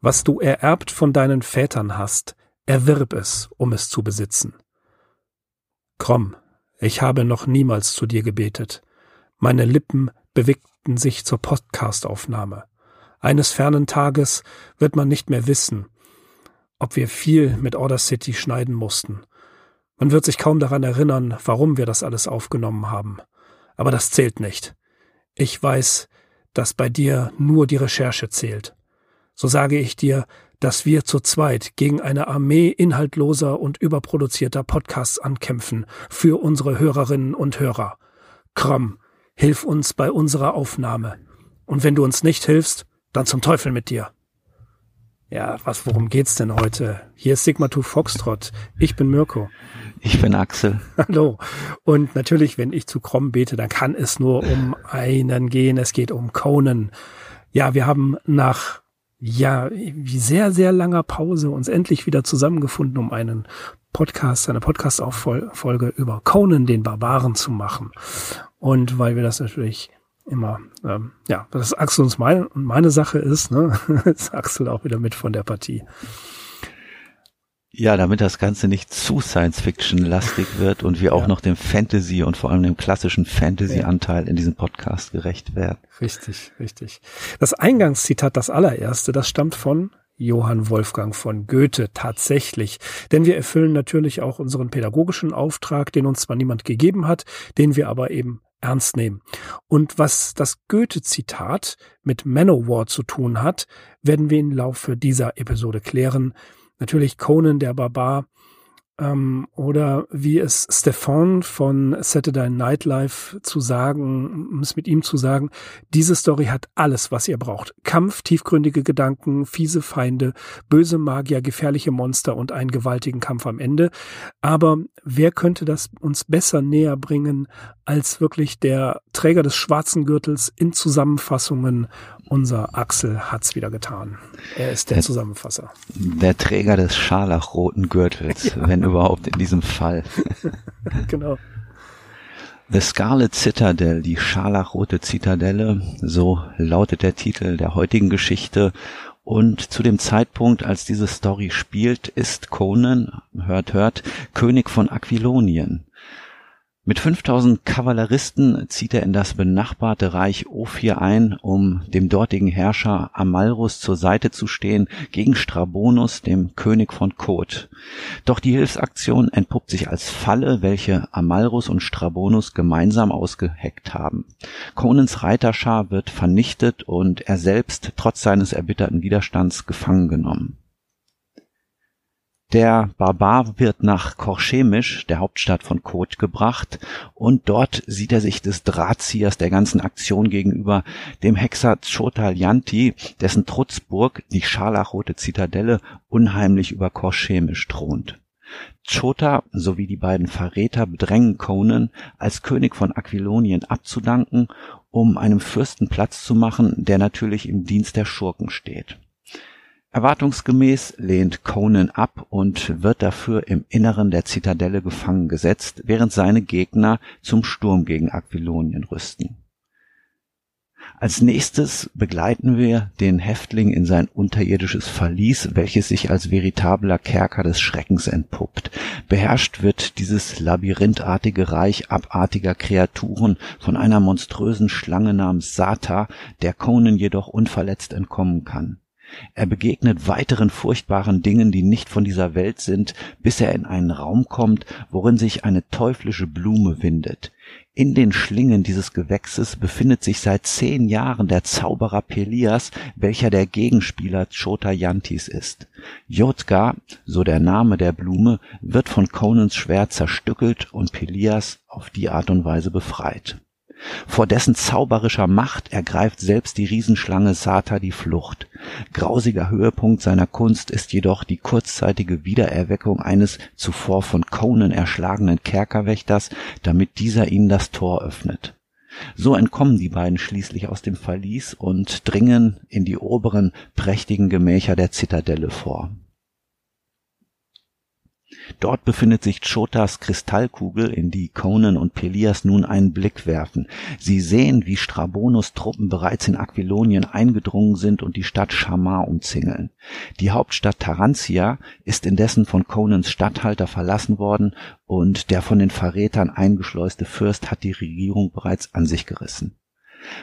Was du ererbt von deinen Vätern hast, erwirb es, um es zu besitzen. Komm, ich habe noch niemals zu dir gebetet. Meine Lippen bewegten sich zur Podcastaufnahme. Eines fernen Tages wird man nicht mehr wissen, ob wir viel mit Order City schneiden mussten. Man wird sich kaum daran erinnern, warum wir das alles aufgenommen haben. Aber das zählt nicht. Ich weiß, dass bei dir nur die Recherche zählt so sage ich dir, dass wir zu zweit gegen eine Armee inhaltloser und überproduzierter Podcasts ankämpfen für unsere Hörerinnen und Hörer. Krumm, hilf uns bei unserer Aufnahme. Und wenn du uns nicht hilfst, dann zum Teufel mit dir. Ja, was, worum geht's denn heute? Hier ist Sigma 2 Foxtrot. Ich bin Mirko. Ich bin Axel. Hallo. Und natürlich, wenn ich zu Krom bete, dann kann es nur um einen gehen. Es geht um Conan. Ja, wir haben nach ja, wie sehr, sehr langer Pause uns endlich wieder zusammengefunden, um einen Podcast, eine Podcast-Auffolge über Conan den Barbaren zu machen. Und weil wir das natürlich immer, ähm, ja, das Axel uns meine, meine Sache ist, ne, ist Axel auch wieder mit von der Partie. Ja, damit das Ganze nicht zu Science-Fiction-lastig wird und wir auch noch dem Fantasy und vor allem dem klassischen Fantasy-Anteil in diesem Podcast gerecht werden. Richtig, richtig. Das Eingangszitat, das allererste, das stammt von Johann Wolfgang von Goethe tatsächlich. Denn wir erfüllen natürlich auch unseren pädagogischen Auftrag, den uns zwar niemand gegeben hat, den wir aber eben ernst nehmen. Und was das Goethe-Zitat mit Manowar zu tun hat, werden wir im Laufe dieser Episode klären. Natürlich Conan der Barbar ähm, oder wie es Stefan von Saturday Night Live zu sagen, um es mit ihm zu sagen, diese Story hat alles, was ihr braucht. Kampf, tiefgründige Gedanken, fiese Feinde, böse Magier, gefährliche Monster und einen gewaltigen Kampf am Ende. Aber wer könnte das uns besser näher bringen als wirklich der Träger des schwarzen Gürtels in Zusammenfassungen unser Axel hat's wieder getan. Er ist der, der Zusammenfasser. Der Träger des scharlachroten Gürtels, ja. wenn überhaupt in diesem Fall. genau. The Scarlet Citadel, die scharlachrote Zitadelle, so lautet der Titel der heutigen Geschichte. Und zu dem Zeitpunkt, als diese Story spielt, ist Conan, hört, hört, König von Aquilonien. Mit 5000 Kavalleristen zieht er in das benachbarte Reich Ophir ein, um dem dortigen Herrscher Amalrus zur Seite zu stehen gegen Strabonus, dem König von Kot. Doch die Hilfsaktion entpuppt sich als Falle, welche Amalrus und Strabonus gemeinsam ausgeheckt haben. Conans Reiterschar wird vernichtet und er selbst trotz seines erbitterten Widerstands gefangen genommen. Der Barbar wird nach Korchemisch, der Hauptstadt von Kot, gebracht und dort sieht er sich des Drahtziehers der ganzen Aktion gegenüber, dem Hexer Chotaljanti, dessen Trutzburg, die scharlachrote Zitadelle, unheimlich über Korchemisch thront. Chota sowie die beiden Verräter bedrängen Conan, als König von Aquilonien abzudanken, um einem Fürsten Platz zu machen, der natürlich im Dienst der Schurken steht. Erwartungsgemäß lehnt Conan ab und wird dafür im Inneren der Zitadelle gefangen gesetzt, während seine Gegner zum Sturm gegen Aquilonien rüsten. Als nächstes begleiten wir den Häftling in sein unterirdisches Verlies, welches sich als veritabler Kerker des Schreckens entpuppt. Beherrscht wird dieses labyrinthartige Reich abartiger Kreaturen von einer monströsen Schlange namens Sata, der Conan jedoch unverletzt entkommen kann. Er begegnet weiteren furchtbaren Dingen, die nicht von dieser Welt sind, bis er in einen Raum kommt, worin sich eine teuflische Blume windet. In den Schlingen dieses Gewächses befindet sich seit zehn Jahren der Zauberer Pelias, welcher der Gegenspieler Chota Yantis ist. Jotka, so der Name der Blume, wird von Conans Schwert zerstückelt und Pelias auf die Art und Weise befreit. Vor dessen zauberischer Macht ergreift selbst die Riesenschlange Sata die Flucht. Grausiger Höhepunkt seiner Kunst ist jedoch die kurzzeitige Wiedererweckung eines zuvor von Conan erschlagenen Kerkerwächters, damit dieser ihnen das Tor öffnet. So entkommen die beiden schließlich aus dem Verlies und dringen in die oberen, prächtigen Gemächer der Zitadelle vor. Dort befindet sich Chotas Kristallkugel, in die Conan und Pelias nun einen Blick werfen. Sie sehen, wie Strabonus Truppen bereits in Aquilonien eingedrungen sind und die Stadt Shamar umzingeln. Die Hauptstadt Tarantia ist indessen von Conans Statthalter verlassen worden und der von den Verrätern eingeschleuste Fürst hat die Regierung bereits an sich gerissen.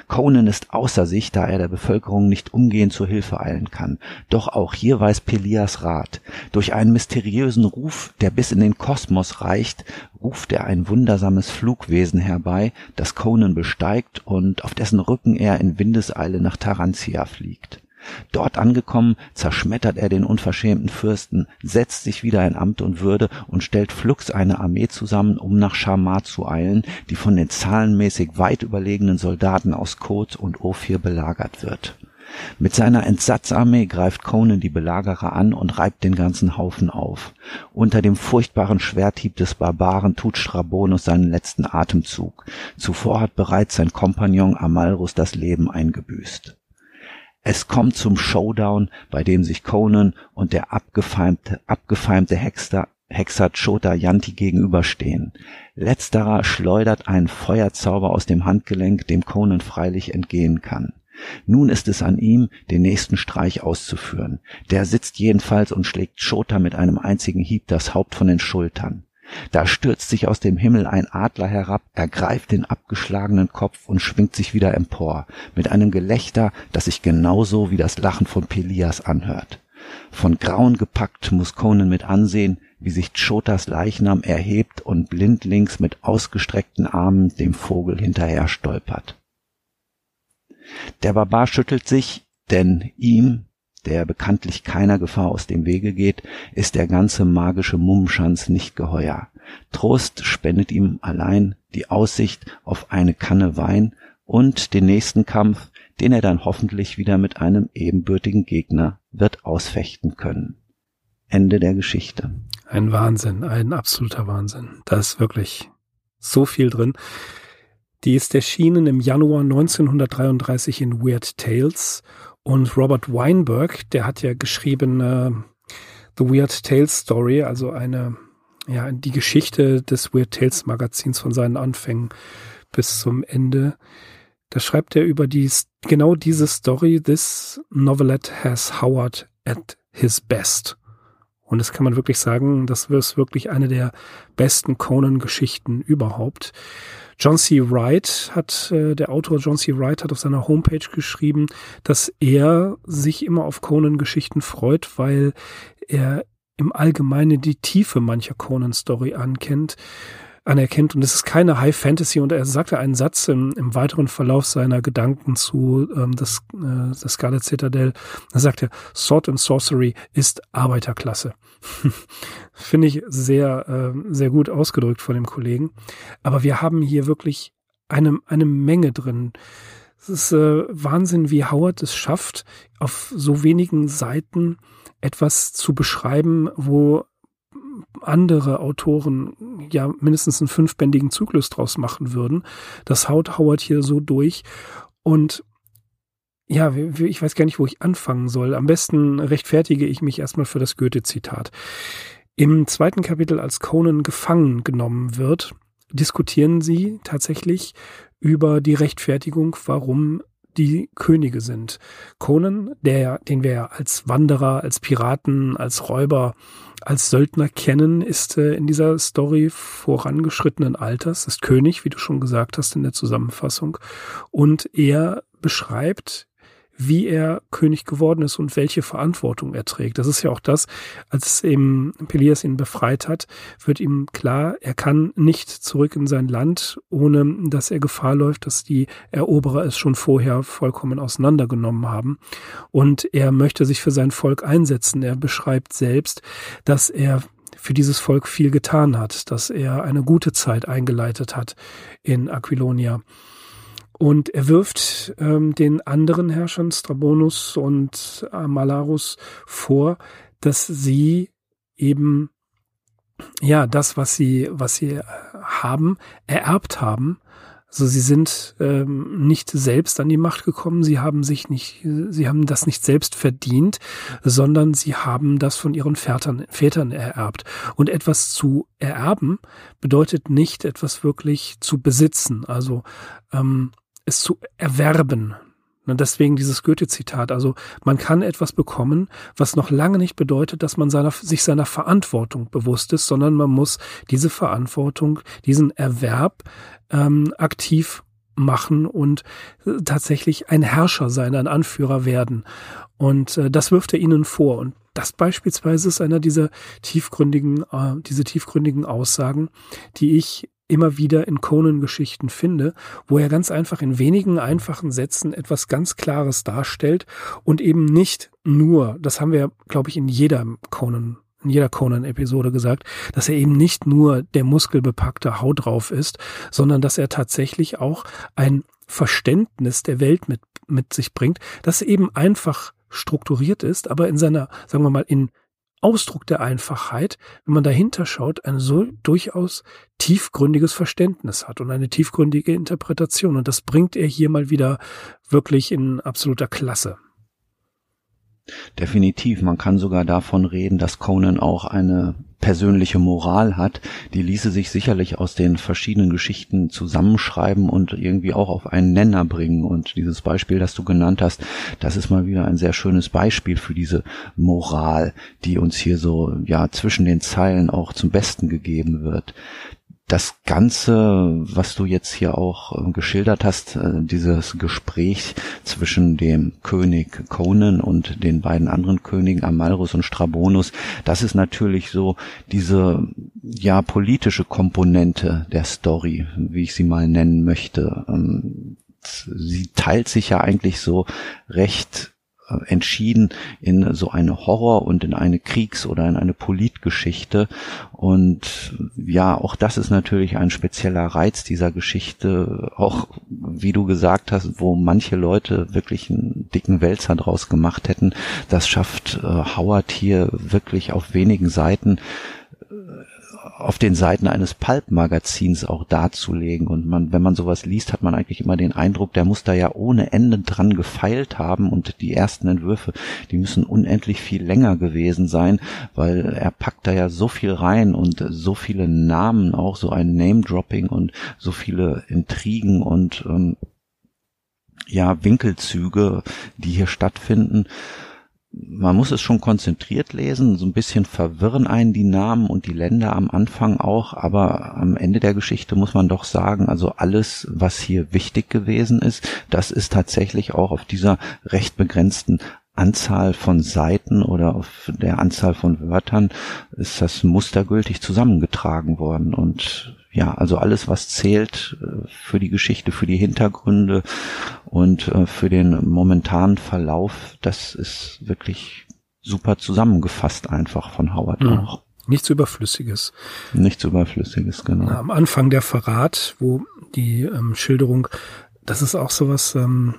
Conan ist außer sich, da er der Bevölkerung nicht umgehend zur Hilfe eilen kann. Doch auch hier weiß Pelias Rat. Durch einen mysteriösen Ruf, der bis in den Kosmos reicht, ruft er ein wundersames Flugwesen herbei, das Conan besteigt und auf dessen Rücken er in Windeseile nach Tarantia fliegt. Dort angekommen, zerschmettert er den unverschämten Fürsten, setzt sich wieder in Amt und Würde und stellt flugs eine Armee zusammen, um nach Schamar zu eilen, die von den zahlenmäßig weit überlegenen Soldaten aus Kot und Ophir belagert wird. Mit seiner Entsatzarmee greift Conan die Belagerer an und reibt den ganzen Haufen auf. Unter dem furchtbaren Schwerthieb des Barbaren tut Strabonus seinen letzten Atemzug. Zuvor hat bereits sein Kompagnon Amalrus das Leben eingebüßt. Es kommt zum Showdown, bei dem sich Conan und der abgefeimte, abgefeimte Hexer, Hexer Chota Yanti gegenüberstehen. Letzterer schleudert einen Feuerzauber aus dem Handgelenk, dem Conan freilich entgehen kann. Nun ist es an ihm, den nächsten Streich auszuführen. Der sitzt jedenfalls und schlägt Chota mit einem einzigen Hieb das Haupt von den Schultern. Da stürzt sich aus dem Himmel ein Adler herab, ergreift den abgeschlagenen Kopf und schwingt sich wieder empor, mit einem Gelächter, das sich genauso wie das Lachen von Pelias anhört. Von Grauen gepackt muss Conan mit ansehen, wie sich Chotas Leichnam erhebt und blindlings mit ausgestreckten Armen dem Vogel hinterher stolpert. Der Barbar schüttelt sich, denn ihm, der bekanntlich keiner Gefahr aus dem Wege geht, ist der ganze magische Mummenschanz nicht geheuer. Trost spendet ihm allein die Aussicht auf eine Kanne Wein und den nächsten Kampf, den er dann hoffentlich wieder mit einem ebenbürtigen Gegner wird ausfechten können. Ende der Geschichte. Ein Wahnsinn, ein absoluter Wahnsinn. Da ist wirklich so viel drin. Die ist erschienen im Januar 1933 in Weird Tales und Robert Weinberg, der hat ja geschrieben äh, The Weird Tales Story, also eine, ja, die Geschichte des Weird Tales Magazins von seinen Anfängen bis zum Ende. Da schreibt er über die, genau diese Story, This novelette has Howard at his best. Und das kann man wirklich sagen, das ist wirklich eine der besten Conan-Geschichten überhaupt. John C. Wright hat, äh, der Autor John C. Wright hat auf seiner Homepage geschrieben, dass er sich immer auf Conan-Geschichten freut, weil er im Allgemeinen die Tiefe mancher Conan-Story ankennt anerkennt. Und es ist keine High Fantasy. Und er sagte einen Satz im, im weiteren Verlauf seiner Gedanken zu ähm, das, äh, das Scarlet Citadel. Da sagt er, Sword and Sorcery ist Arbeiterklasse. Finde ich sehr, äh, sehr gut ausgedrückt von dem Kollegen. Aber wir haben hier wirklich eine, eine Menge drin. Es ist äh, Wahnsinn, wie Howard es schafft, auf so wenigen Seiten etwas zu beschreiben, wo andere Autoren ja mindestens einen fünfbändigen Zyklus draus machen würden. Das haut Howard hier so durch. Und ja, ich weiß gar nicht, wo ich anfangen soll. Am besten rechtfertige ich mich erstmal für das Goethe-Zitat. Im zweiten Kapitel, als Conan gefangen genommen wird, diskutieren sie tatsächlich über die Rechtfertigung, warum die Könige sind. Conan, der, den wir ja als Wanderer, als Piraten, als Räuber als Söldner kennen, ist äh, in dieser Story vorangeschrittenen Alters, ist König, wie du schon gesagt hast in der Zusammenfassung. Und er beschreibt wie er König geworden ist und welche Verantwortung er trägt. Das ist ja auch das, als eben Pelias ihn befreit hat, wird ihm klar, er kann nicht zurück in sein Land, ohne dass er Gefahr läuft, dass die Eroberer es schon vorher vollkommen auseinandergenommen haben. Und er möchte sich für sein Volk einsetzen. Er beschreibt selbst, dass er für dieses Volk viel getan hat, dass er eine gute Zeit eingeleitet hat in Aquilonia. Und er wirft ähm, den anderen Herrschern, Strabonus und Malarus, vor, dass sie eben ja das, was sie, was sie haben, ererbt haben, Also sie sind ähm, nicht selbst an die Macht gekommen, sie haben sich nicht, sie haben das nicht selbst verdient, sondern sie haben das von ihren Vätern, Vätern ererbt. Und etwas zu ererben bedeutet nicht etwas wirklich zu besitzen, also ähm, es zu erwerben. Und deswegen dieses Goethe-Zitat. Also man kann etwas bekommen, was noch lange nicht bedeutet, dass man seiner, sich seiner Verantwortung bewusst ist, sondern man muss diese Verantwortung, diesen Erwerb ähm, aktiv machen und äh, tatsächlich ein Herrscher sein, ein Anführer werden. Und äh, das wirft er ihnen vor. Und das beispielsweise ist einer dieser tiefgründigen, äh, diese tiefgründigen Aussagen, die ich immer wieder in Conan-Geschichten finde, wo er ganz einfach in wenigen einfachen Sätzen etwas ganz Klares darstellt und eben nicht nur, das haben wir, glaube ich, in jeder Conan in jeder Conan-Episode gesagt, dass er eben nicht nur der muskelbepackte Haut drauf ist, sondern dass er tatsächlich auch ein Verständnis der Welt mit, mit sich bringt, das eben einfach strukturiert ist, aber in seiner, sagen wir mal, in Ausdruck der Einfachheit, wenn man dahinter schaut, ein so durchaus tiefgründiges Verständnis hat und eine tiefgründige Interpretation. Und das bringt er hier mal wieder wirklich in absoluter Klasse. Definitiv. Man kann sogar davon reden, dass Conan auch eine persönliche Moral hat. Die ließe sich sicherlich aus den verschiedenen Geschichten zusammenschreiben und irgendwie auch auf einen Nenner bringen. Und dieses Beispiel, das du genannt hast, das ist mal wieder ein sehr schönes Beispiel für diese Moral, die uns hier so, ja, zwischen den Zeilen auch zum Besten gegeben wird das Ganze, was du jetzt hier auch äh, geschildert hast, äh, dieses Gespräch zwischen dem König Conan und den beiden anderen Königen Amalrus und Strabonus, das ist natürlich so diese ja politische Komponente der Story, wie ich sie mal nennen möchte. Ähm, sie teilt sich ja eigentlich so recht entschieden in so eine Horror- und in eine Kriegs- oder in eine Politgeschichte. Und ja, auch das ist natürlich ein spezieller Reiz dieser Geschichte. Auch, wie du gesagt hast, wo manche Leute wirklich einen dicken Wälzer draus gemacht hätten. Das schafft äh, Howard hier wirklich auf wenigen Seiten auf den Seiten eines Pulp-Magazins auch darzulegen. Und man, wenn man sowas liest, hat man eigentlich immer den Eindruck, der muss da ja ohne Ende dran gefeilt haben und die ersten Entwürfe, die müssen unendlich viel länger gewesen sein, weil er packt da ja so viel rein und so viele Namen, auch so ein Name-Dropping und so viele Intrigen und ähm, ja, Winkelzüge, die hier stattfinden man muss es schon konzentriert lesen, so ein bisschen verwirren einen die Namen und die Länder am Anfang auch, aber am Ende der Geschichte muss man doch sagen, also alles, was hier wichtig gewesen ist, das ist tatsächlich auch auf dieser recht begrenzten Anzahl von Seiten oder auf der Anzahl von Wörtern ist das mustergültig zusammengetragen worden. Und ja, also alles, was zählt äh, für die Geschichte, für die Hintergründe und äh, für den momentanen Verlauf, das ist wirklich super zusammengefasst einfach von Howard mhm. auch. Nichts Überflüssiges. Nichts Überflüssiges, genau. Am Anfang der Verrat, wo die ähm, Schilderung, das ist auch sowas, ähm,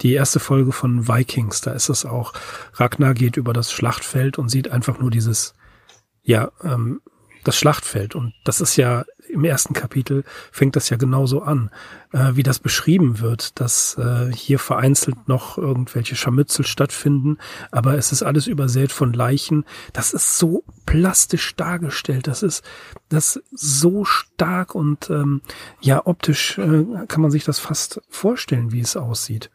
die erste Folge von Vikings, da ist es auch, Ragnar geht über das Schlachtfeld und sieht einfach nur dieses, ja, ähm, das Schlachtfeld. Und das ist ja im ersten Kapitel fängt das ja genauso an, äh, wie das beschrieben wird, dass äh, hier vereinzelt noch irgendwelche Scharmützel stattfinden, aber es ist alles übersät von Leichen. Das ist so plastisch dargestellt, das ist das so stark und ähm, ja optisch äh, kann man sich das fast vorstellen, wie es aussieht.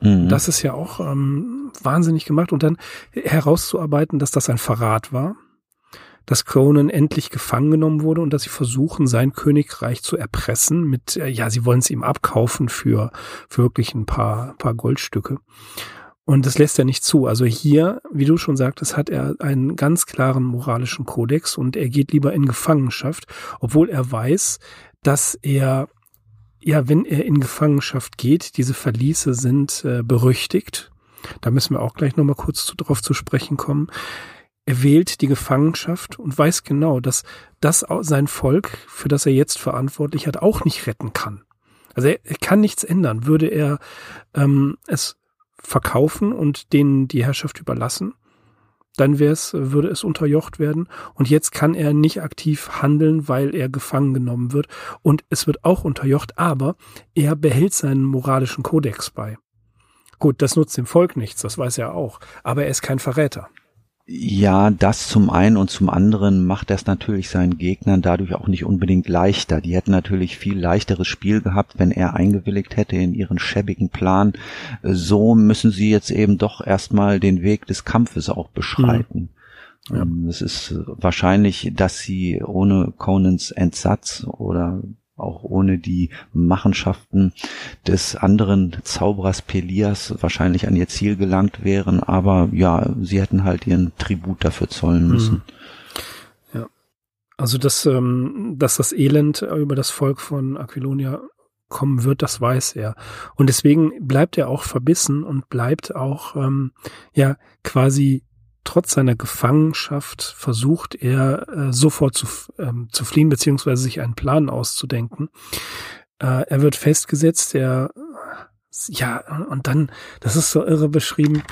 Mhm. Das ist ja auch ähm, wahnsinnig gemacht und dann herauszuarbeiten, dass das ein Verrat war dass Conan endlich gefangen genommen wurde und dass sie versuchen, sein Königreich zu erpressen mit, äh, ja, sie wollen es ihm abkaufen für, für wirklich ein paar, paar Goldstücke. Und das lässt er nicht zu. Also hier, wie du schon sagtest, hat er einen ganz klaren moralischen Kodex und er geht lieber in Gefangenschaft, obwohl er weiß, dass er, ja, wenn er in Gefangenschaft geht, diese Verliese sind äh, berüchtigt. Da müssen wir auch gleich nochmal kurz zu, drauf zu sprechen kommen. Er wählt die Gefangenschaft und weiß genau, dass das sein Volk, für das er jetzt verantwortlich hat, auch nicht retten kann. Also er, er kann nichts ändern. Würde er ähm, es verkaufen und denen die Herrschaft überlassen, dann wär's, würde es unterjocht werden. Und jetzt kann er nicht aktiv handeln, weil er gefangen genommen wird. Und es wird auch unterjocht, aber er behält seinen moralischen Kodex bei. Gut, das nutzt dem Volk nichts, das weiß er auch. Aber er ist kein Verräter. Ja, das zum einen und zum anderen macht das natürlich seinen Gegnern dadurch auch nicht unbedingt leichter. Die hätten natürlich viel leichteres Spiel gehabt, wenn er eingewilligt hätte in ihren schäbigen Plan. So müssen sie jetzt eben doch erstmal den Weg des Kampfes auch beschreiten. Mhm. Ja. Ähm, es ist wahrscheinlich, dass sie ohne Conans Entsatz oder auch ohne die Machenschaften des anderen Zauberers Pelias wahrscheinlich an ihr Ziel gelangt wären, aber ja, sie hätten halt ihren Tribut dafür zollen müssen. Hm. Ja. Also dass, ähm, dass das Elend über das Volk von Aquilonia kommen wird, das weiß er. Und deswegen bleibt er auch verbissen und bleibt auch ähm, ja quasi trotz seiner Gefangenschaft versucht er äh, sofort zu, ähm, zu fliehen, beziehungsweise sich einen Plan auszudenken. Äh, er wird festgesetzt, er, ja, und dann, das ist so irre beschrieben,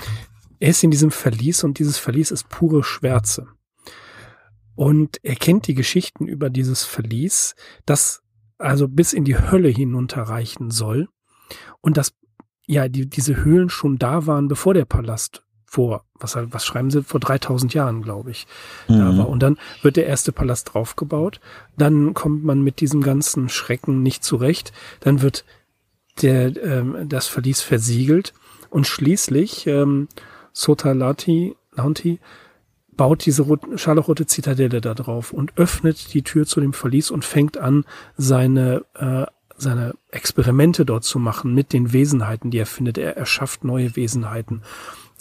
er ist in diesem Verlies und dieses Verlies ist pure Schwärze. Und er kennt die Geschichten über dieses Verlies, das also bis in die Hölle hinunterreichen soll und dass ja die, diese Höhlen schon da waren, bevor der Palast vor, was, was schreiben sie, vor 3000 Jahren, glaube ich, mhm. da war. Und dann wird der erste Palast draufgebaut. Dann kommt man mit diesem ganzen Schrecken nicht zurecht. Dann wird der, ähm, das Verlies versiegelt. Und schließlich, ähm, Sotalati, Launti, baut diese scharlachrote Zitadelle da drauf und öffnet die Tür zu dem Verlies und fängt an, seine, äh, seine Experimente dort zu machen mit den Wesenheiten, die er findet. Er erschafft neue Wesenheiten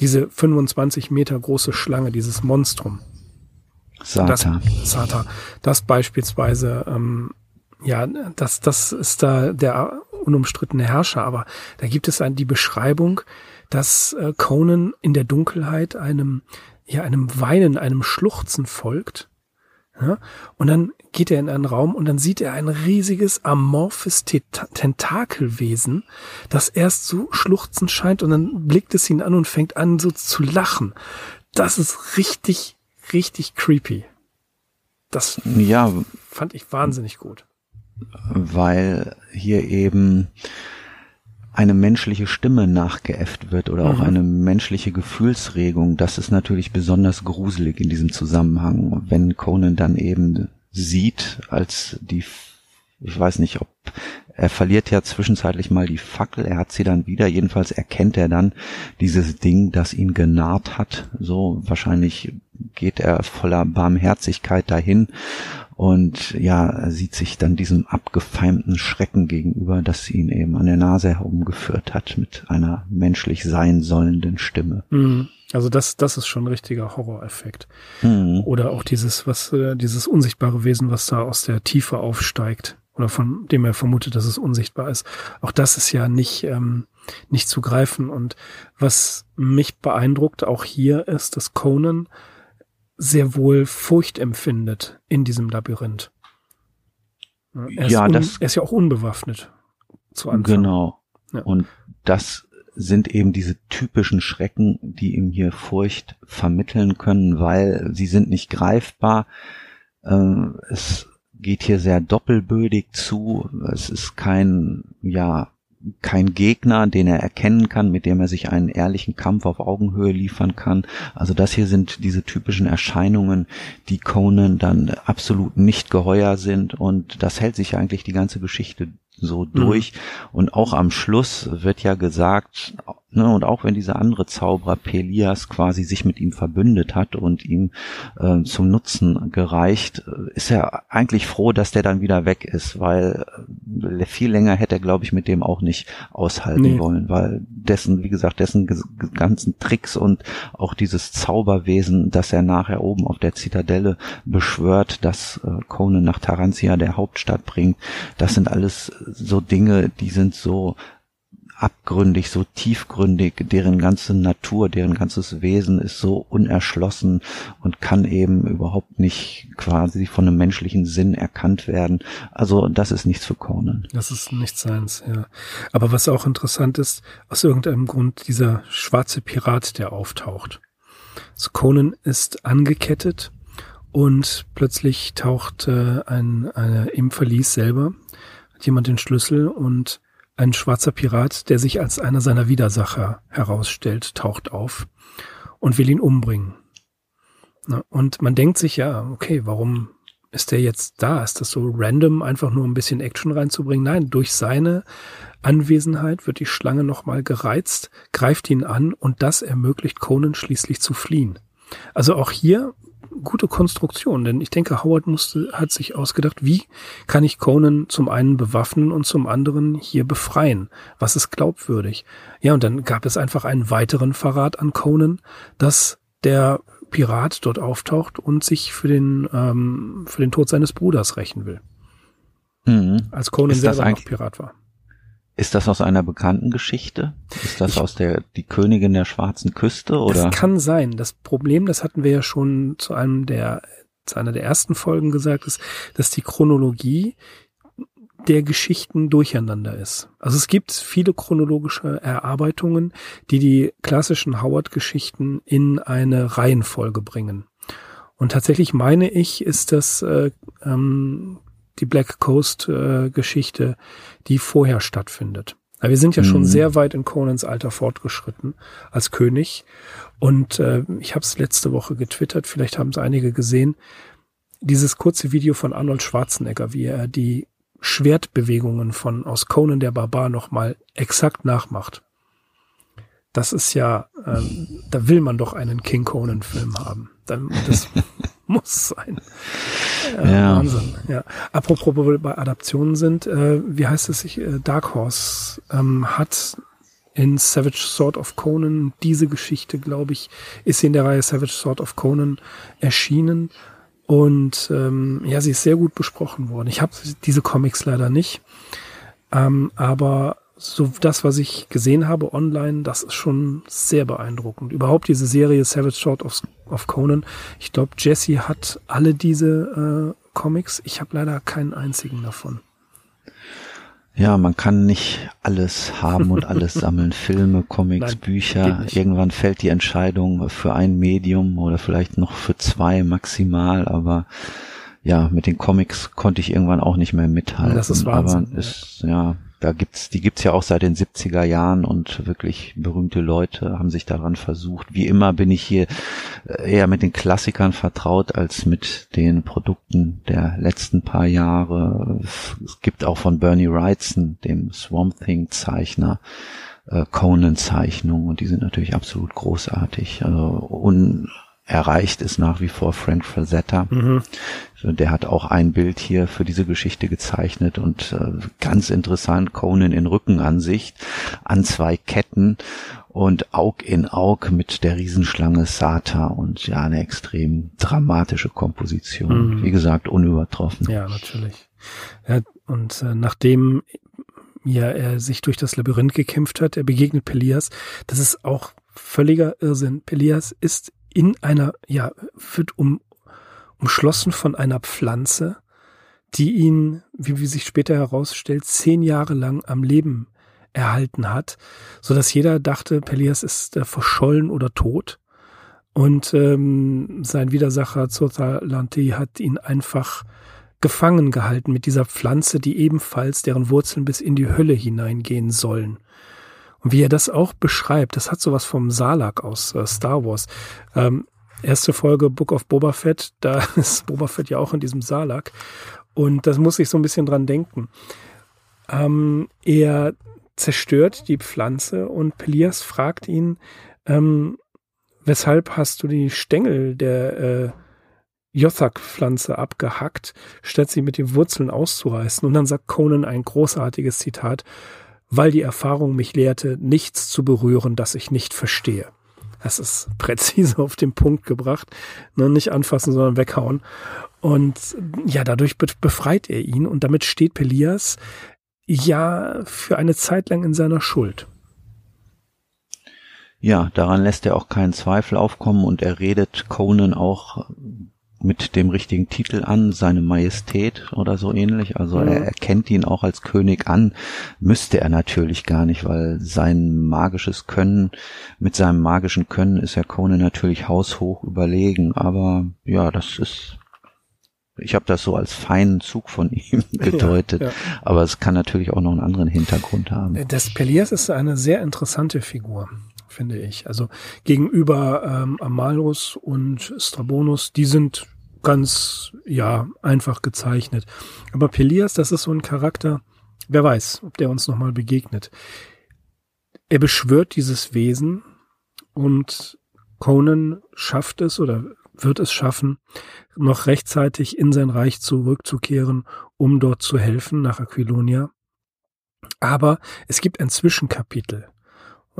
diese 25 Meter große Schlange, dieses Monstrum. Sata. Das, Sata. Das beispielsweise, ähm, ja, das, das ist da der unumstrittene Herrscher, aber da gibt es die Beschreibung, dass äh, Conan in der Dunkelheit einem, ja, einem Weinen, einem Schluchzen folgt. Ja, und dann geht er in einen Raum und dann sieht er ein riesiges amorphes Tentakelwesen, das erst so schluchzend scheint und dann blickt es ihn an und fängt an so zu lachen. Das ist richtig, richtig creepy. Das ja, fand ich wahnsinnig gut. Weil hier eben eine menschliche Stimme nachgeäfft wird oder mhm. auch eine menschliche Gefühlsregung, das ist natürlich besonders gruselig in diesem Zusammenhang, wenn Conan dann eben sieht, als die, ich weiß nicht, ob er verliert ja zwischenzeitlich mal die Fackel, er hat sie dann wieder, jedenfalls erkennt er dann dieses Ding, das ihn genaht hat, so wahrscheinlich geht er voller Barmherzigkeit dahin und ja, sieht sich dann diesem abgefeimten Schrecken gegenüber, das ihn eben an der Nase herumgeführt hat mit einer menschlich sein sollenden Stimme. Mhm. Also das, das ist schon ein richtiger Horroreffekt. Mhm. Oder auch dieses, was, äh, dieses unsichtbare Wesen, was da aus der Tiefe aufsteigt oder von dem er vermutet, dass es unsichtbar ist. Auch das ist ja nicht, ähm, nicht zu greifen. Und was mich beeindruckt auch hier ist, dass Conan sehr wohl Furcht empfindet in diesem Labyrinth. Er ja, das, er ist ja auch unbewaffnet zu Anfang. Genau. Ja. Und das sind eben diese typischen Schrecken, die ihm hier Furcht vermitteln können, weil sie sind nicht greifbar. Ähm, es geht hier sehr doppelbödig zu. Es ist kein, ja, kein Gegner, den er erkennen kann, mit dem er sich einen ehrlichen Kampf auf Augenhöhe liefern kann. Also das hier sind diese typischen Erscheinungen, die Conan dann absolut nicht geheuer sind und das hält sich eigentlich die ganze Geschichte so mhm. durch. Mhm. Und auch am Schluss wird ja gesagt, ne, und auch wenn dieser andere Zauberer Pelias quasi sich mit ihm verbündet hat und ihm äh, zum Nutzen gereicht, äh, ist er eigentlich froh, dass der dann wieder weg ist, weil äh, viel länger hätte er, glaube ich, mit dem auch nicht aushalten nee. wollen, weil dessen, wie gesagt, dessen ganzen Tricks und auch dieses Zauberwesen, das er nachher oben auf der Zitadelle beschwört, dass äh, Conan nach Tarantia, der Hauptstadt, bringt, das sind alles so Dinge, die sind so abgründig, so tiefgründig, deren ganze Natur, deren ganzes Wesen ist so unerschlossen und kann eben überhaupt nicht quasi von einem menschlichen Sinn erkannt werden. Also das ist nichts für Conan. Das ist nichts seins, ja. Aber was auch interessant ist, aus irgendeinem Grund dieser schwarze Pirat, der auftaucht. So Conan ist angekettet und plötzlich taucht äh, ein, eine, im Verlies selber hat jemand den Schlüssel und ein schwarzer Pirat, der sich als einer seiner Widersacher herausstellt, taucht auf und will ihn umbringen. Und man denkt sich ja, okay, warum ist der jetzt da? Ist das so random, einfach nur ein bisschen Action reinzubringen? Nein, durch seine Anwesenheit wird die Schlange nochmal gereizt, greift ihn an und das ermöglicht Conan schließlich zu fliehen. Also auch hier gute Konstruktion, denn ich denke, Howard musste, hat sich ausgedacht, wie kann ich Conan zum einen bewaffnen und zum anderen hier befreien? Was ist glaubwürdig? Ja, und dann gab es einfach einen weiteren Verrat an Conan, dass der Pirat dort auftaucht und sich für den, ähm, für den Tod seines Bruders rächen will. Mhm. Als Conan selber noch Pirat war. Ist das aus einer bekannten Geschichte? Ist das ich, aus der die Königin der schwarzen Küste oder? Das kann sein. Das Problem, das hatten wir ja schon zu einem der zu einer der ersten Folgen gesagt, ist, dass die Chronologie der Geschichten durcheinander ist. Also es gibt viele chronologische Erarbeitungen, die die klassischen Howard-Geschichten in eine Reihenfolge bringen. Und tatsächlich meine ich, ist das äh, ähm, die Black Coast äh, Geschichte, die vorher stattfindet. Aber wir sind ja mhm. schon sehr weit in Conans Alter fortgeschritten als König. Und äh, ich habe es letzte Woche getwittert, vielleicht haben es einige gesehen. Dieses kurze Video von Arnold Schwarzenegger, wie er die Schwertbewegungen von aus Conan der Barbar nochmal exakt nachmacht. Das ist ja, ähm, da will man doch einen King Conan Film haben. Dann, das muss sein. Äh, ja. Wahnsinn. Ja. Apropos, wo wir bei Adaptionen sind, äh, wie heißt es sich? Äh, Dark Horse ähm, hat in Savage Sword of Conan diese Geschichte, glaube ich, ist sie in der Reihe Savage Sword of Conan erschienen. Und ähm, ja, sie ist sehr gut besprochen worden. Ich habe diese Comics leider nicht. Ähm, aber so das, was ich gesehen habe online, das ist schon sehr beeindruckend. Überhaupt diese Serie Savage Sword of, of Conan. Ich glaube, Jesse hat alle diese äh, Comics. Ich habe leider keinen einzigen davon. Ja, man kann nicht alles haben und alles sammeln. Filme, Comics, Nein, Bücher. Irgendwann fällt die Entscheidung für ein Medium oder vielleicht noch für zwei maximal, aber ja, mit den Comics konnte ich irgendwann auch nicht mehr mithalten. Das ist Wahnsinn. Aber es, ja, da gibt's, die gibt's ja auch seit den 70er Jahren und wirklich berühmte Leute haben sich daran versucht. Wie immer bin ich hier äh, eher mit den Klassikern vertraut als mit den Produkten der letzten paar Jahre. Es gibt auch von Bernie Wrightson, dem Swamp Thing Zeichner, äh, Conan Zeichnungen und die sind natürlich absolut großartig. Also un erreicht ist nach wie vor Frank Frazetta. Mhm. Der hat auch ein Bild hier für diese Geschichte gezeichnet und äh, ganz interessant, Conan in Rückenansicht an zwei Ketten und Aug in Aug mit der Riesenschlange Sata und ja, eine extrem dramatische Komposition. Mhm. Wie gesagt, unübertroffen. Ja, natürlich. Ja, und äh, nachdem ja, er sich durch das Labyrinth gekämpft hat, er begegnet Pelias. Das ist auch völliger Irrsinn. Pelias ist in einer, ja, wird um, umschlossen von einer Pflanze, die ihn, wie, wie sich später herausstellt, zehn Jahre lang am Leben erhalten hat, so dass jeder dachte, Pelias ist äh, verschollen oder tot. Und ähm, sein Widersacher Zotalanti hat ihn einfach gefangen gehalten mit dieser Pflanze, die ebenfalls deren Wurzeln bis in die Hölle hineingehen sollen. Und wie er das auch beschreibt, das hat sowas vom Salak aus äh, Star Wars. Ähm, erste Folge Book of Boba Fett, da ist Boba Fett ja auch in diesem Salak. Und das muss ich so ein bisschen dran denken. Ähm, er zerstört die Pflanze und Pelias fragt ihn, ähm, weshalb hast du die Stängel der äh, Jothak-Pflanze abgehackt, statt sie mit den Wurzeln auszureißen? Und dann sagt Conan ein großartiges Zitat, weil die Erfahrung mich lehrte, nichts zu berühren, das ich nicht verstehe. Das ist präzise auf den Punkt gebracht. Ne? Nicht anfassen, sondern weghauen. Und ja, dadurch befreit er ihn und damit steht Pelias ja für eine Zeit lang in seiner Schuld. Ja, daran lässt er auch keinen Zweifel aufkommen und er redet Conan auch mit dem richtigen Titel an, seine Majestät oder so ähnlich. Also mhm. er erkennt ihn auch als König an, müsste er natürlich gar nicht, weil sein magisches Können, mit seinem magischen Können ist ja Conan natürlich haushoch überlegen. Aber ja, das ist ich habe das so als feinen Zug von ihm gedeutet, ja, ja. aber es kann natürlich auch noch einen anderen Hintergrund haben. Das Pelias ist eine sehr interessante Figur finde ich. Also gegenüber ähm, Amalus und Strabonus, die sind ganz, ja, einfach gezeichnet. Aber Pelias, das ist so ein Charakter, wer weiß, ob der uns nochmal begegnet. Er beschwört dieses Wesen und Conan schafft es oder wird es schaffen, noch rechtzeitig in sein Reich zurückzukehren, um dort zu helfen nach Aquilonia. Aber es gibt ein Zwischenkapitel.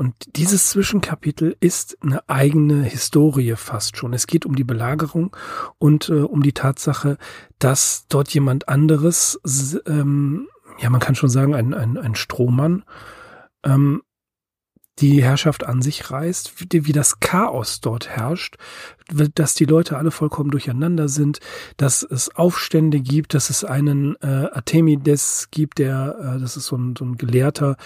Und dieses Zwischenkapitel ist eine eigene Historie fast schon. Es geht um die Belagerung und äh, um die Tatsache, dass dort jemand anderes, ähm, ja, man kann schon sagen, ein, ein, ein Strohmann, ähm, die Herrschaft an sich reißt, wie, wie das Chaos dort herrscht, dass die Leute alle vollkommen durcheinander sind, dass es Aufstände gibt, dass es einen äh, Artemides gibt, der, äh, das ist so ein, so ein Gelehrter,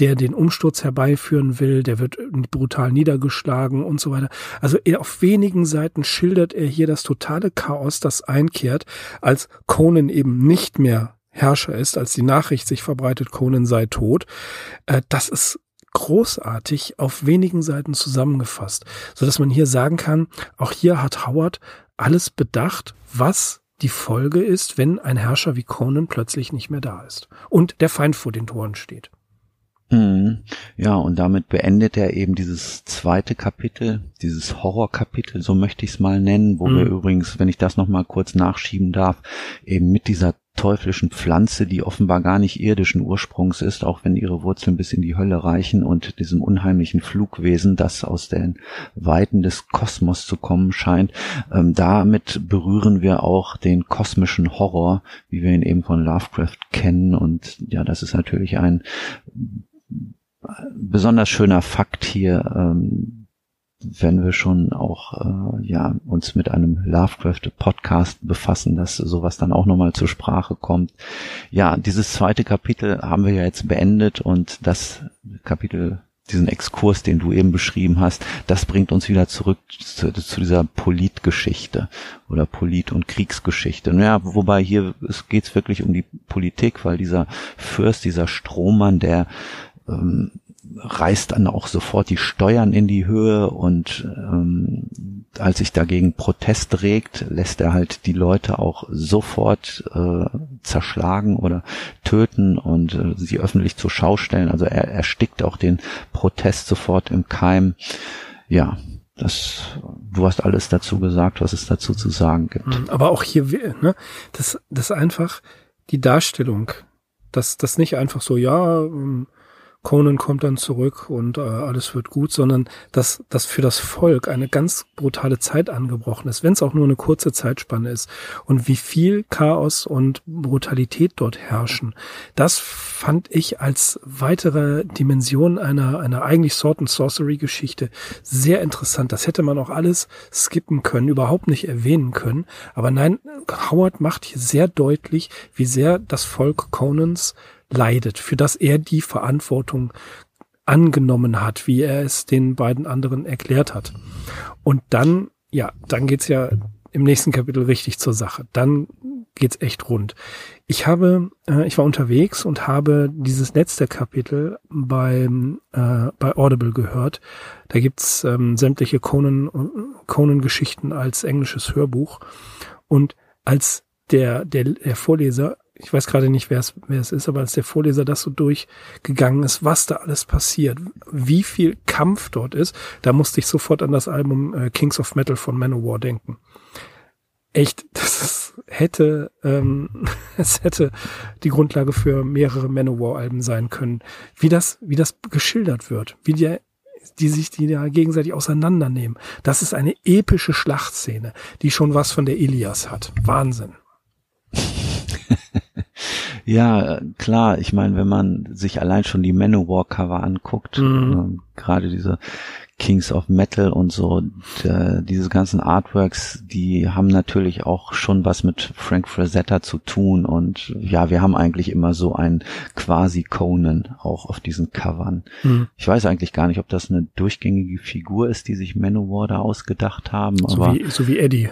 der den Umsturz herbeiführen will, der wird brutal niedergeschlagen und so weiter. Also auf wenigen Seiten schildert er hier das totale Chaos, das einkehrt, als Conan eben nicht mehr Herrscher ist, als die Nachricht sich verbreitet, Conan sei tot. Äh, das ist großartig auf wenigen Seiten zusammengefasst, so dass man hier sagen kann, auch hier hat Howard alles bedacht, was die Folge ist, wenn ein Herrscher wie Conan plötzlich nicht mehr da ist und der Feind vor den Toren steht. Mhm. Ja, und damit beendet er eben dieses zweite Kapitel, dieses Horrorkapitel, so möchte ich es mal nennen, wo mhm. wir übrigens, wenn ich das nochmal kurz nachschieben darf, eben mit dieser teuflischen Pflanze, die offenbar gar nicht irdischen Ursprungs ist, auch wenn ihre Wurzeln bis in die Hölle reichen und diesem unheimlichen Flugwesen, das aus den Weiten des Kosmos zu kommen scheint. Ähm, damit berühren wir auch den kosmischen Horror, wie wir ihn eben von Lovecraft kennen. Und ja, das ist natürlich ein besonders schöner Fakt hier, ähm, wenn wir schon auch äh, ja uns mit einem Lovecraft Podcast befassen, dass sowas dann auch nochmal zur Sprache kommt. Ja, dieses zweite Kapitel haben wir ja jetzt beendet und das Kapitel diesen Exkurs, den du eben beschrieben hast, das bringt uns wieder zurück zu, zu dieser Politgeschichte oder Polit- und Kriegsgeschichte. Ja, wobei hier geht es wirklich um die Politik, weil dieser Fürst, dieser Strohmann, der ähm, reißt dann auch sofort die Steuern in die Höhe und ähm, als sich dagegen Protest regt, lässt er halt die Leute auch sofort äh, zerschlagen oder töten und äh, sie öffentlich zur Schau stellen. Also er erstickt auch den Protest sofort im Keim. Ja, das, du hast alles dazu gesagt, was es dazu zu sagen gibt. Mhm, aber auch hier, ne, das, das einfach die Darstellung, dass das nicht einfach so, ja, ähm, Conan kommt dann zurück und äh, alles wird gut, sondern dass, dass für das Volk eine ganz brutale Zeit angebrochen ist, wenn es auch nur eine kurze Zeitspanne ist und wie viel Chaos und Brutalität dort herrschen. Das fand ich als weitere Dimension einer, einer eigentlich Sword and Sorcery Geschichte sehr interessant. Das hätte man auch alles skippen können, überhaupt nicht erwähnen können. Aber nein, Howard macht hier sehr deutlich, wie sehr das Volk Conans leidet, für das er die Verantwortung angenommen hat, wie er es den beiden anderen erklärt hat. Und dann, ja, dann geht's ja im nächsten Kapitel richtig zur Sache. Dann geht's echt rund. Ich habe, äh, ich war unterwegs und habe dieses letzte Kapitel beim äh, bei Audible gehört. Da gibt's ähm, sämtliche Conan Conan Geschichten als englisches Hörbuch und als der der, der Vorleser ich weiß gerade nicht, wer es, wer es ist, aber als der Vorleser das so durchgegangen ist, was da alles passiert, wie viel Kampf dort ist, da musste ich sofort an das Album äh, Kings of Metal von Manowar denken. Echt, das ist, hätte, ähm, es hätte die Grundlage für mehrere Manowar-Alben sein können. Wie das, wie das geschildert wird, wie die, die sich die da gegenseitig auseinandernehmen. Das ist eine epische Schlachtszene, die schon was von der Ilias hat. Wahnsinn. Ja, klar. Ich meine, wenn man sich allein schon die Manowar-Cover anguckt, mhm. äh, gerade diese Kings of Metal und so. Äh, diese ganzen Artworks, die haben natürlich auch schon was mit Frank Frazetta zu tun. Und ja, wir haben eigentlich immer so ein quasi Conan auch auf diesen Covern. Mhm. Ich weiß eigentlich gar nicht, ob das eine durchgängige Figur ist, die sich Manowar da ausgedacht haben. So, aber wie, so wie Eddie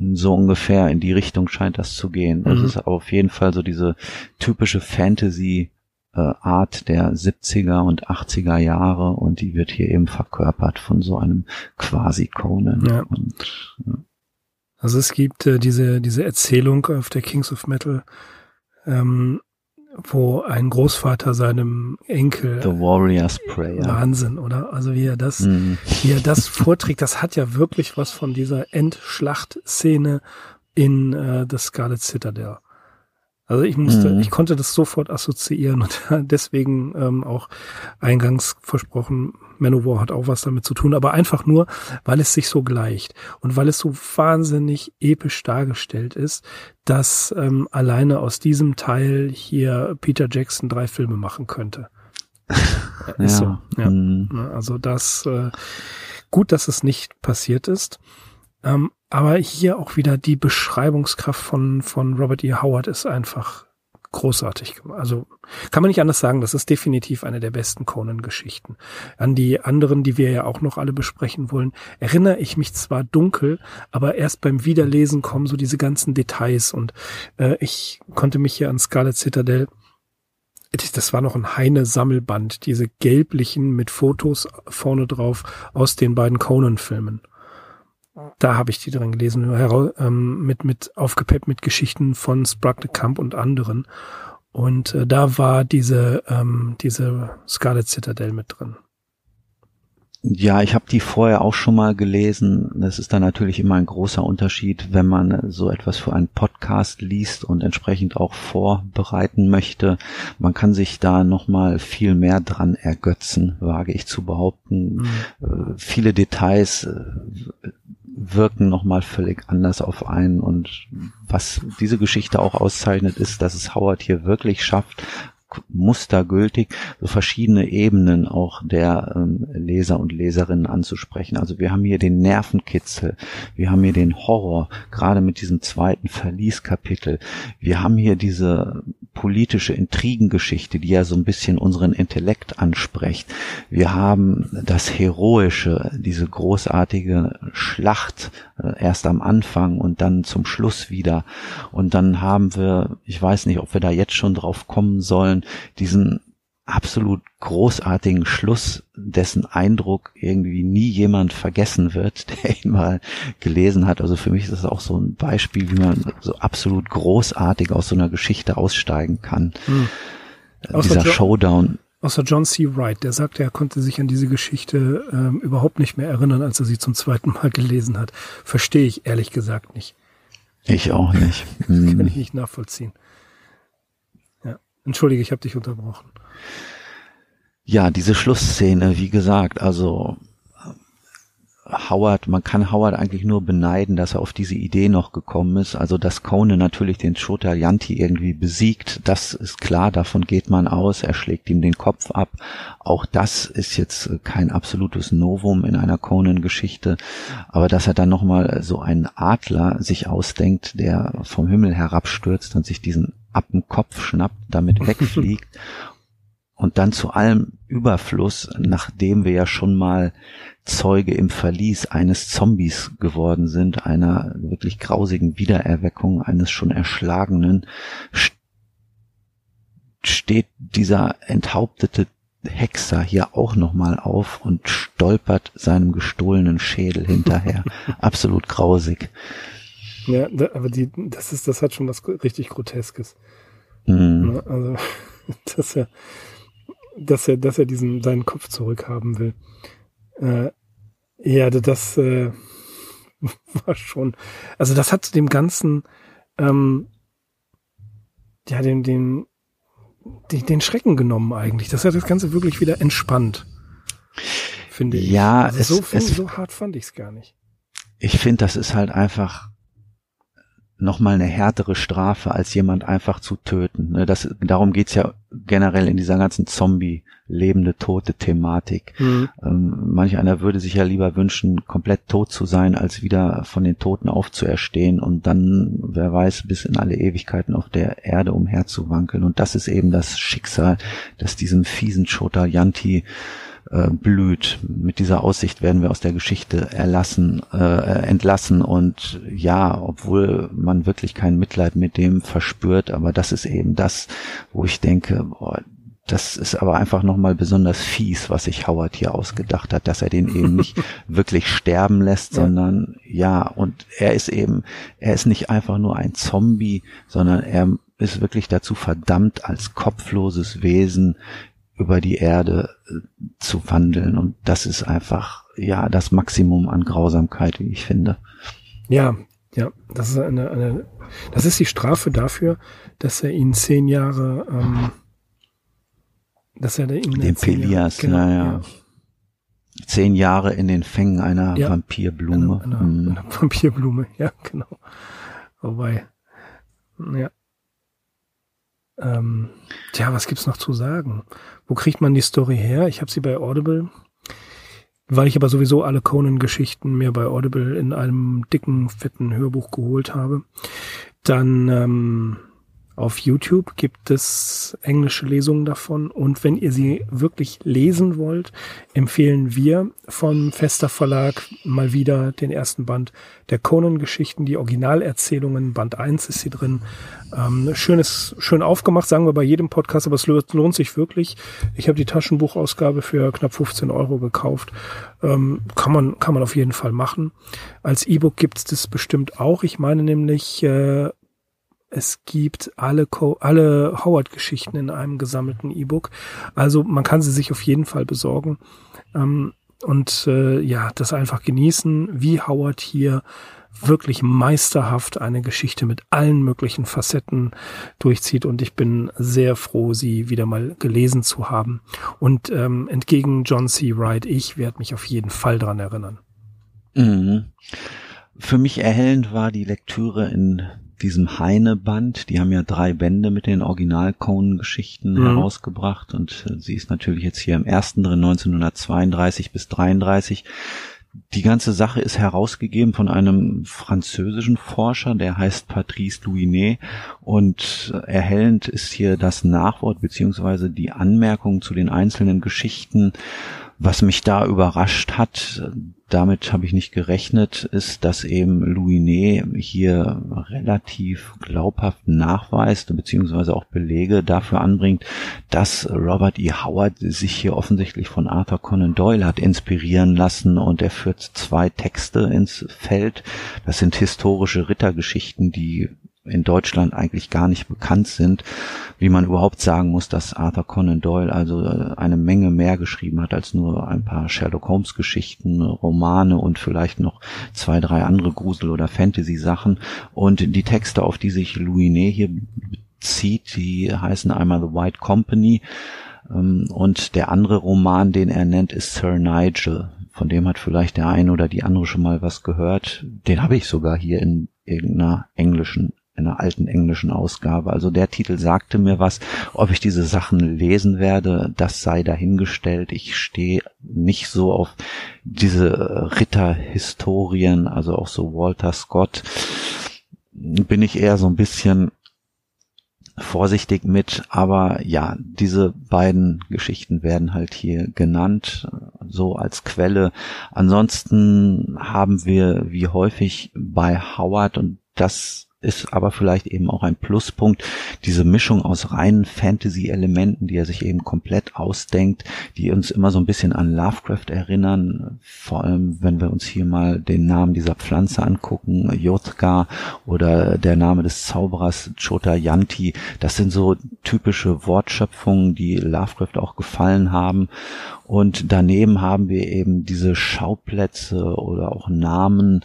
so ungefähr in die Richtung scheint das zu gehen. Das mhm. ist auf jeden Fall so diese typische Fantasy äh, Art der 70er und 80er Jahre und die wird hier eben verkörpert von so einem quasi Conan. Ja. Und, ja. Also es gibt äh, diese, diese Erzählung auf der Kings of Metal, ähm, wo ein Großvater seinem Enkel The Warrior's Prayer. Wahnsinn, oder? Also wie er das, mm. wie er das vorträgt, das hat ja wirklich was von dieser Endschlachtszene in äh, The Scarlet Citadel. Also ich musste, mhm. ich konnte das sofort assoziieren und deswegen ähm, auch eingangs versprochen, Manowar hat auch was damit zu tun, aber einfach nur, weil es sich so gleicht und weil es so wahnsinnig episch dargestellt ist, dass ähm, alleine aus diesem Teil hier Peter Jackson drei Filme machen könnte. ja. Ist so, ja. Mhm. Also das äh, gut, dass es nicht passiert ist. Ähm, aber hier auch wieder die Beschreibungskraft von, von Robert E. Howard ist einfach großartig. Also kann man nicht anders sagen, das ist definitiv eine der besten Conan-Geschichten. An die anderen, die wir ja auch noch alle besprechen wollen, erinnere ich mich zwar dunkel, aber erst beim Wiederlesen kommen so diese ganzen Details und äh, ich konnte mich hier an Scarlet Citadel das war noch ein Heine-Sammelband, diese gelblichen mit Fotos vorne drauf aus den beiden Conan-Filmen. Da habe ich die drin gelesen, ähm, mit, mit aufgepeppt mit Geschichten von Sprague de Camp und anderen. Und äh, da war diese, ähm, diese Scarlet Citadel mit drin. Ja, ich habe die vorher auch schon mal gelesen. Das ist dann natürlich immer ein großer Unterschied, wenn man so etwas für einen Podcast liest und entsprechend auch vorbereiten möchte. Man kann sich da noch mal viel mehr dran ergötzen, wage ich zu behaupten. Mhm. Äh, viele Details äh, wirken nochmal völlig anders auf einen. Und was diese Geschichte auch auszeichnet, ist, dass es Howard hier wirklich schafft, mustergültig so verschiedene Ebenen auch der ähm, Leser und Leserinnen anzusprechen. Also wir haben hier den Nervenkitzel, wir haben hier den Horror, gerade mit diesem zweiten Verlieskapitel. Wir haben hier diese politische Intrigengeschichte, die ja so ein bisschen unseren Intellekt anspricht. Wir haben das Heroische, diese großartige Schlacht äh, erst am Anfang und dann zum Schluss wieder. Und dann haben wir, ich weiß nicht, ob wir da jetzt schon drauf kommen sollen, diesen absolut großartigen Schluss, dessen Eindruck irgendwie nie jemand vergessen wird, der ihn mal gelesen hat. Also für mich ist das auch so ein Beispiel, wie man so absolut großartig aus so einer Geschichte aussteigen kann. Hm. Dieser John, Showdown. Außer John C. Wright, der sagte, er konnte sich an diese Geschichte ähm, überhaupt nicht mehr erinnern, als er sie zum zweiten Mal gelesen hat. Verstehe ich ehrlich gesagt nicht. Ich auch nicht. Hm. Kann ich nicht nachvollziehen. Entschuldige, ich habe dich unterbrochen. Ja, diese Schlussszene, wie gesagt, also Howard, man kann Howard eigentlich nur beneiden, dass er auf diese Idee noch gekommen ist. Also, dass Conan natürlich den Chota Yanti irgendwie besiegt, das ist klar, davon geht man aus. Er schlägt ihm den Kopf ab. Auch das ist jetzt kein absolutes Novum in einer Conan-Geschichte. Aber dass er dann nochmal so einen Adler sich ausdenkt, der vom Himmel herabstürzt und sich diesen ab dem Kopf schnappt, damit wegfliegt und dann zu allem Überfluss, nachdem wir ja schon mal Zeuge im Verlies eines Zombies geworden sind, einer wirklich grausigen Wiedererweckung eines schon Erschlagenen, steht dieser enthauptete Hexer hier auch nochmal auf und stolpert seinem gestohlenen Schädel hinterher. Absolut grausig. Ja, aber die, das ist, das hat schon was richtig Groteskes. Mhm. Also, dass er, dass er, dass er diesen, seinen Kopf zurückhaben will. Äh, ja, das äh, war schon, also das hat dem Ganzen, ähm, ja, den, den, den, den Schrecken genommen eigentlich. Das hat das Ganze wirklich wieder entspannt. Finde ich. Ja, also es, so, es, so hart fand ich es gar nicht. Ich finde, das ist halt einfach nochmal eine härtere Strafe, als jemand einfach zu töten. Ne, das, darum geht's ja generell in dieser ganzen Zombie- lebende, tote Thematik. Mhm. Ähm, manch einer würde sich ja lieber wünschen, komplett tot zu sein, als wieder von den Toten aufzuerstehen und dann, wer weiß, bis in alle Ewigkeiten auf der Erde umherzuwankeln. Und das ist eben das Schicksal, das diesem fiesen Chota Yanti äh, blüht. Mit dieser Aussicht werden wir aus der Geschichte erlassen, äh, entlassen und ja, obwohl man wirklich kein Mitleid mit dem verspürt, aber das ist eben das, wo ich denke, boah, das ist aber einfach nochmal besonders fies, was sich Howard hier ausgedacht hat, dass er den eben nicht wirklich sterben lässt, sondern ja, und er ist eben, er ist nicht einfach nur ein Zombie, sondern er ist wirklich dazu verdammt, als kopfloses Wesen über die Erde äh, zu wandeln. Und das ist einfach, ja, das Maximum an Grausamkeit, wie ich finde. Ja, ja, das ist eine, eine das ist die Strafe dafür, dass er ihn zehn Jahre, ähm, dass er ihn den Pelias, genau, ja, ja. Zehn Jahre in den Fängen einer ja, Vampirblume. Einer, einer, mhm. einer Vampirblume, ja, genau. Wobei, ja. Ähm, tja, was gibt's noch zu sagen? Wo kriegt man die Story her? Ich habe sie bei Audible, weil ich aber sowieso alle Conan-Geschichten mir bei Audible in einem dicken, fetten Hörbuch geholt habe. Dann ähm, auf YouTube gibt es englische Lesungen davon und wenn ihr sie wirklich lesen wollt, empfehlen wir vom Fester Verlag mal wieder den ersten Band der Conan-Geschichten, die Originalerzählungen, Band 1 ist hier drin. Ähm, schönes, schön aufgemacht, sagen wir bei jedem Podcast, aber es lohnt sich wirklich. Ich habe die Taschenbuchausgabe für knapp 15 Euro gekauft. Ähm, kann man, kann man auf jeden Fall machen. Als E-Book gibt es das bestimmt auch. Ich meine nämlich äh, es gibt alle, Co alle Howard-Geschichten in einem gesammelten E-Book. Also man kann sie sich auf jeden Fall besorgen. Ähm, und äh, ja, das einfach genießen, wie Howard hier wirklich meisterhaft eine Geschichte mit allen möglichen Facetten durchzieht und ich bin sehr froh, sie wieder mal gelesen zu haben. Und ähm, entgegen John C. Wright, ich werde mich auf jeden Fall dran erinnern. Mhm. Für mich erhellend war die Lektüre in diesem Heine-Band. Die haben ja drei Bände mit den Original-Conan-Geschichten mhm. herausgebracht und äh, sie ist natürlich jetzt hier im ersten drin, 1932 bis 33. Die ganze Sache ist herausgegeben von einem französischen Forscher, der heißt Patrice Louinet und erhellend ist hier das Nachwort beziehungsweise die Anmerkung zu den einzelnen Geschichten was mich da überrascht hat, damit habe ich nicht gerechnet, ist, dass eben Louinet hier relativ glaubhaft nachweist beziehungsweise auch Belege dafür anbringt, dass Robert E. Howard sich hier offensichtlich von Arthur Conan Doyle hat inspirieren lassen und er führt zwei Texte ins Feld. Das sind historische Rittergeschichten, die in Deutschland eigentlich gar nicht bekannt sind, wie man überhaupt sagen muss, dass Arthur Conan Doyle also äh, eine Menge mehr geschrieben hat als nur ein paar Sherlock Holmes Geschichten, Romane und vielleicht noch zwei, drei andere Grusel- oder Fantasy-Sachen. Und die Texte, auf die sich Louinet hier bezieht, die heißen einmal The White Company ähm, und der andere Roman, den er nennt, ist Sir Nigel. Von dem hat vielleicht der eine oder die andere schon mal was gehört. Den habe ich sogar hier in irgendeiner englischen einer alten englischen Ausgabe. Also der Titel sagte mir was. Ob ich diese Sachen lesen werde, das sei dahingestellt. Ich stehe nicht so auf diese Ritterhistorien, also auch so Walter Scott. Bin ich eher so ein bisschen vorsichtig mit, aber ja, diese beiden Geschichten werden halt hier genannt, so als Quelle. Ansonsten haben wir wie häufig bei Howard und das ist aber vielleicht eben auch ein Pluspunkt, diese Mischung aus reinen Fantasy-Elementen, die er sich eben komplett ausdenkt, die uns immer so ein bisschen an Lovecraft erinnern, vor allem wenn wir uns hier mal den Namen dieser Pflanze angucken, Yotka oder der Name des Zauberers Chota Yanti, das sind so typische Wortschöpfungen, die Lovecraft auch gefallen haben. Und daneben haben wir eben diese Schauplätze oder auch Namen,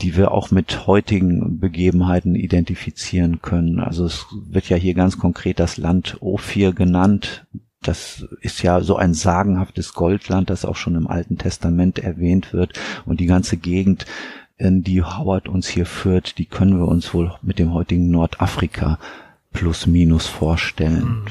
die wir auch mit heutigen Begebenheiten identifizieren können. Also es wird ja hier ganz konkret das Land Ophir genannt. Das ist ja so ein sagenhaftes Goldland, das auch schon im Alten Testament erwähnt wird. Und die ganze Gegend, in die Howard uns hier führt, die können wir uns wohl mit dem heutigen Nordafrika plus minus vorstellen. Mhm.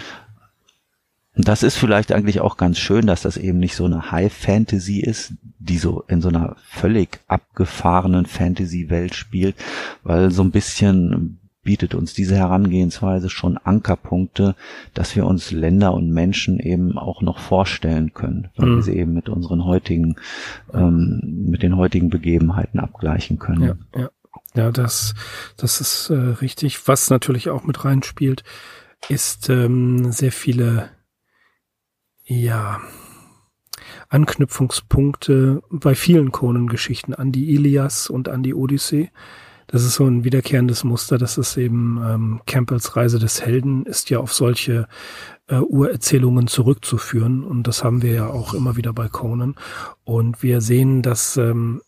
Das ist vielleicht eigentlich auch ganz schön, dass das eben nicht so eine High Fantasy ist, die so in so einer völlig abgefahrenen Fantasy-Welt spielt, weil so ein bisschen bietet uns diese Herangehensweise schon Ankerpunkte, dass wir uns Länder und Menschen eben auch noch vorstellen können, weil mhm. wir sie eben mit unseren heutigen, ähm, mit den heutigen Begebenheiten abgleichen können. Ja, ja. ja das, das ist äh, richtig. Was natürlich auch mit reinspielt, ist ähm, sehr viele, ja, Anknüpfungspunkte bei vielen Conan-Geschichten an die Ilias und an die Odyssee das ist so ein wiederkehrendes Muster. Das ist eben ähm, Campbells Reise des Helden ist ja auf solche äh, Urerzählungen zurückzuführen. Und das haben wir ja auch immer wieder bei Conan. Und wir sehen, dass ähm,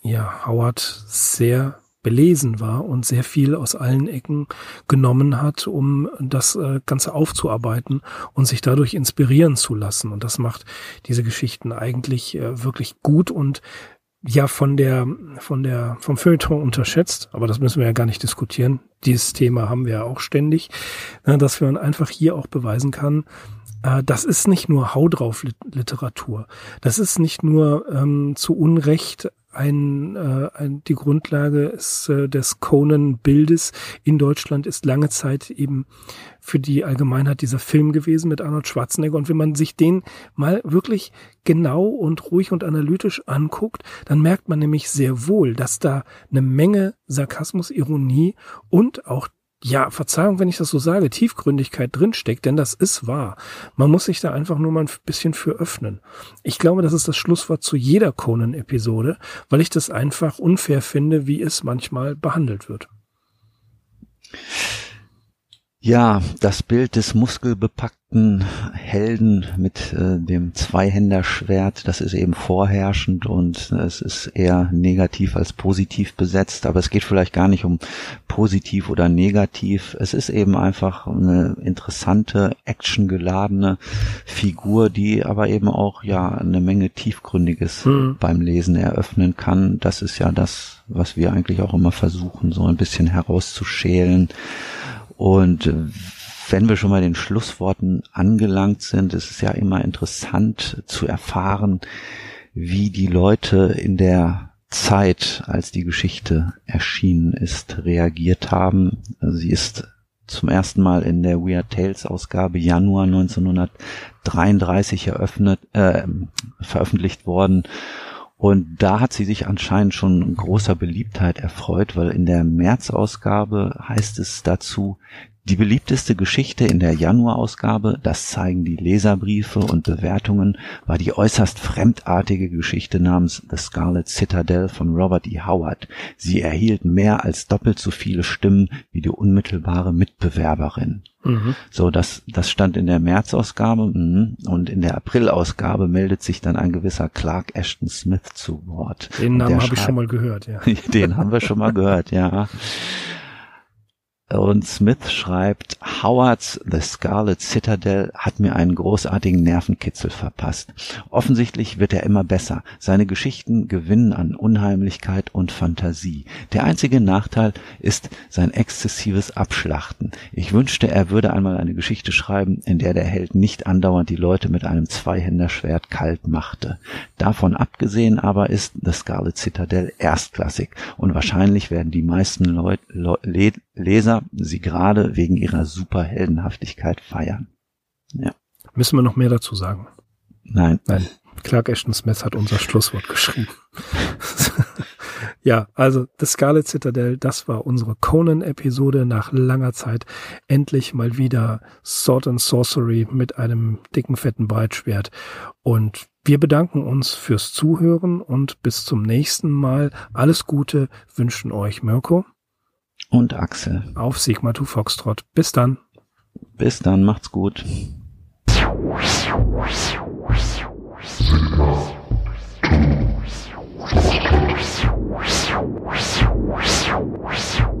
ja Howard sehr belesen war und sehr viel aus allen Ecken genommen hat, um das äh, Ganze aufzuarbeiten und sich dadurch inspirieren zu lassen. Und das macht diese Geschichten eigentlich äh, wirklich gut und ja von der, von der, vom Feuilleton unterschätzt, aber das müssen wir ja gar nicht diskutieren. Dieses Thema haben wir ja auch ständig, ne, dass man einfach hier auch beweisen kann, äh, das ist nicht nur Hau drauf Literatur. Das ist nicht nur ähm, zu Unrecht ein, äh, ein, die Grundlage ist, äh, des Conan-Bildes in Deutschland ist lange Zeit eben für die Allgemeinheit dieser Film gewesen mit Arnold Schwarzenegger. Und wenn man sich den mal wirklich genau und ruhig und analytisch anguckt, dann merkt man nämlich sehr wohl, dass da eine Menge Sarkasmus, Ironie und auch ja, Verzeihung, wenn ich das so sage, Tiefgründigkeit drinsteckt, denn das ist wahr. Man muss sich da einfach nur mal ein bisschen für öffnen. Ich glaube, das ist das Schlusswort zu jeder Conan-Episode, weil ich das einfach unfair finde, wie es manchmal behandelt wird. Ja, das Bild des muskelbepackten Helden mit äh, dem Zweihänderschwert, das ist eben vorherrschend und es ist eher negativ als positiv besetzt, aber es geht vielleicht gar nicht um positiv oder negativ. Es ist eben einfach eine interessante, actiongeladene Figur, die aber eben auch ja eine Menge tiefgründiges mhm. beim Lesen eröffnen kann. Das ist ja das, was wir eigentlich auch immer versuchen, so ein bisschen herauszuschälen und äh, wenn wir schon mal den Schlussworten angelangt sind, ist es ja immer interessant zu erfahren, wie die Leute in der Zeit, als die Geschichte erschienen ist, reagiert haben. Sie ist zum ersten Mal in der Weird Tales Ausgabe Januar 1933 eröffnet, äh, veröffentlicht worden und da hat sie sich anscheinend schon großer Beliebtheit erfreut, weil in der März-Ausgabe heißt es dazu, die beliebteste Geschichte in der Januarausgabe, das zeigen die Leserbriefe und Bewertungen, war die äußerst fremdartige Geschichte namens The Scarlet Citadel von Robert E. Howard. Sie erhielt mehr als doppelt so viele Stimmen wie die unmittelbare Mitbewerberin. Mhm. So, das, das stand in der März-Ausgabe mhm. und in der April-Ausgabe meldet sich dann ein gewisser Clark Ashton Smith zu Wort. Den Namen habe ich schon mal gehört, ja. Den haben wir schon mal gehört, ja. Und Smith schreibt, Howards The Scarlet Citadel hat mir einen großartigen Nervenkitzel verpasst. Offensichtlich wird er immer besser. Seine Geschichten gewinnen an Unheimlichkeit und Fantasie. Der einzige Nachteil ist sein exzessives Abschlachten. Ich wünschte, er würde einmal eine Geschichte schreiben, in der der Held nicht andauernd die Leute mit einem Zweihänderschwert kalt machte. Davon abgesehen aber ist The Scarlet Citadel erstklassig und wahrscheinlich werden die meisten Leut Le Leser sie gerade wegen ihrer Superheldenhaftigkeit feiern. Ja. Müssen wir noch mehr dazu sagen? Nein. Nein. Clark Ashton Smith hat unser Schlusswort geschrieben. ja, also The Scarlet Citadel, das war unsere Conan-Episode nach langer Zeit. Endlich mal wieder Sword and Sorcery mit einem dicken, fetten Breitschwert. Und wir bedanken uns fürs Zuhören und bis zum nächsten Mal. Alles Gute wünschen euch Mirko und Axel. Auf Sigma 2 Foxtrot. Bis dann. Bis dann, macht's gut. Sigma 2 Foxtrot.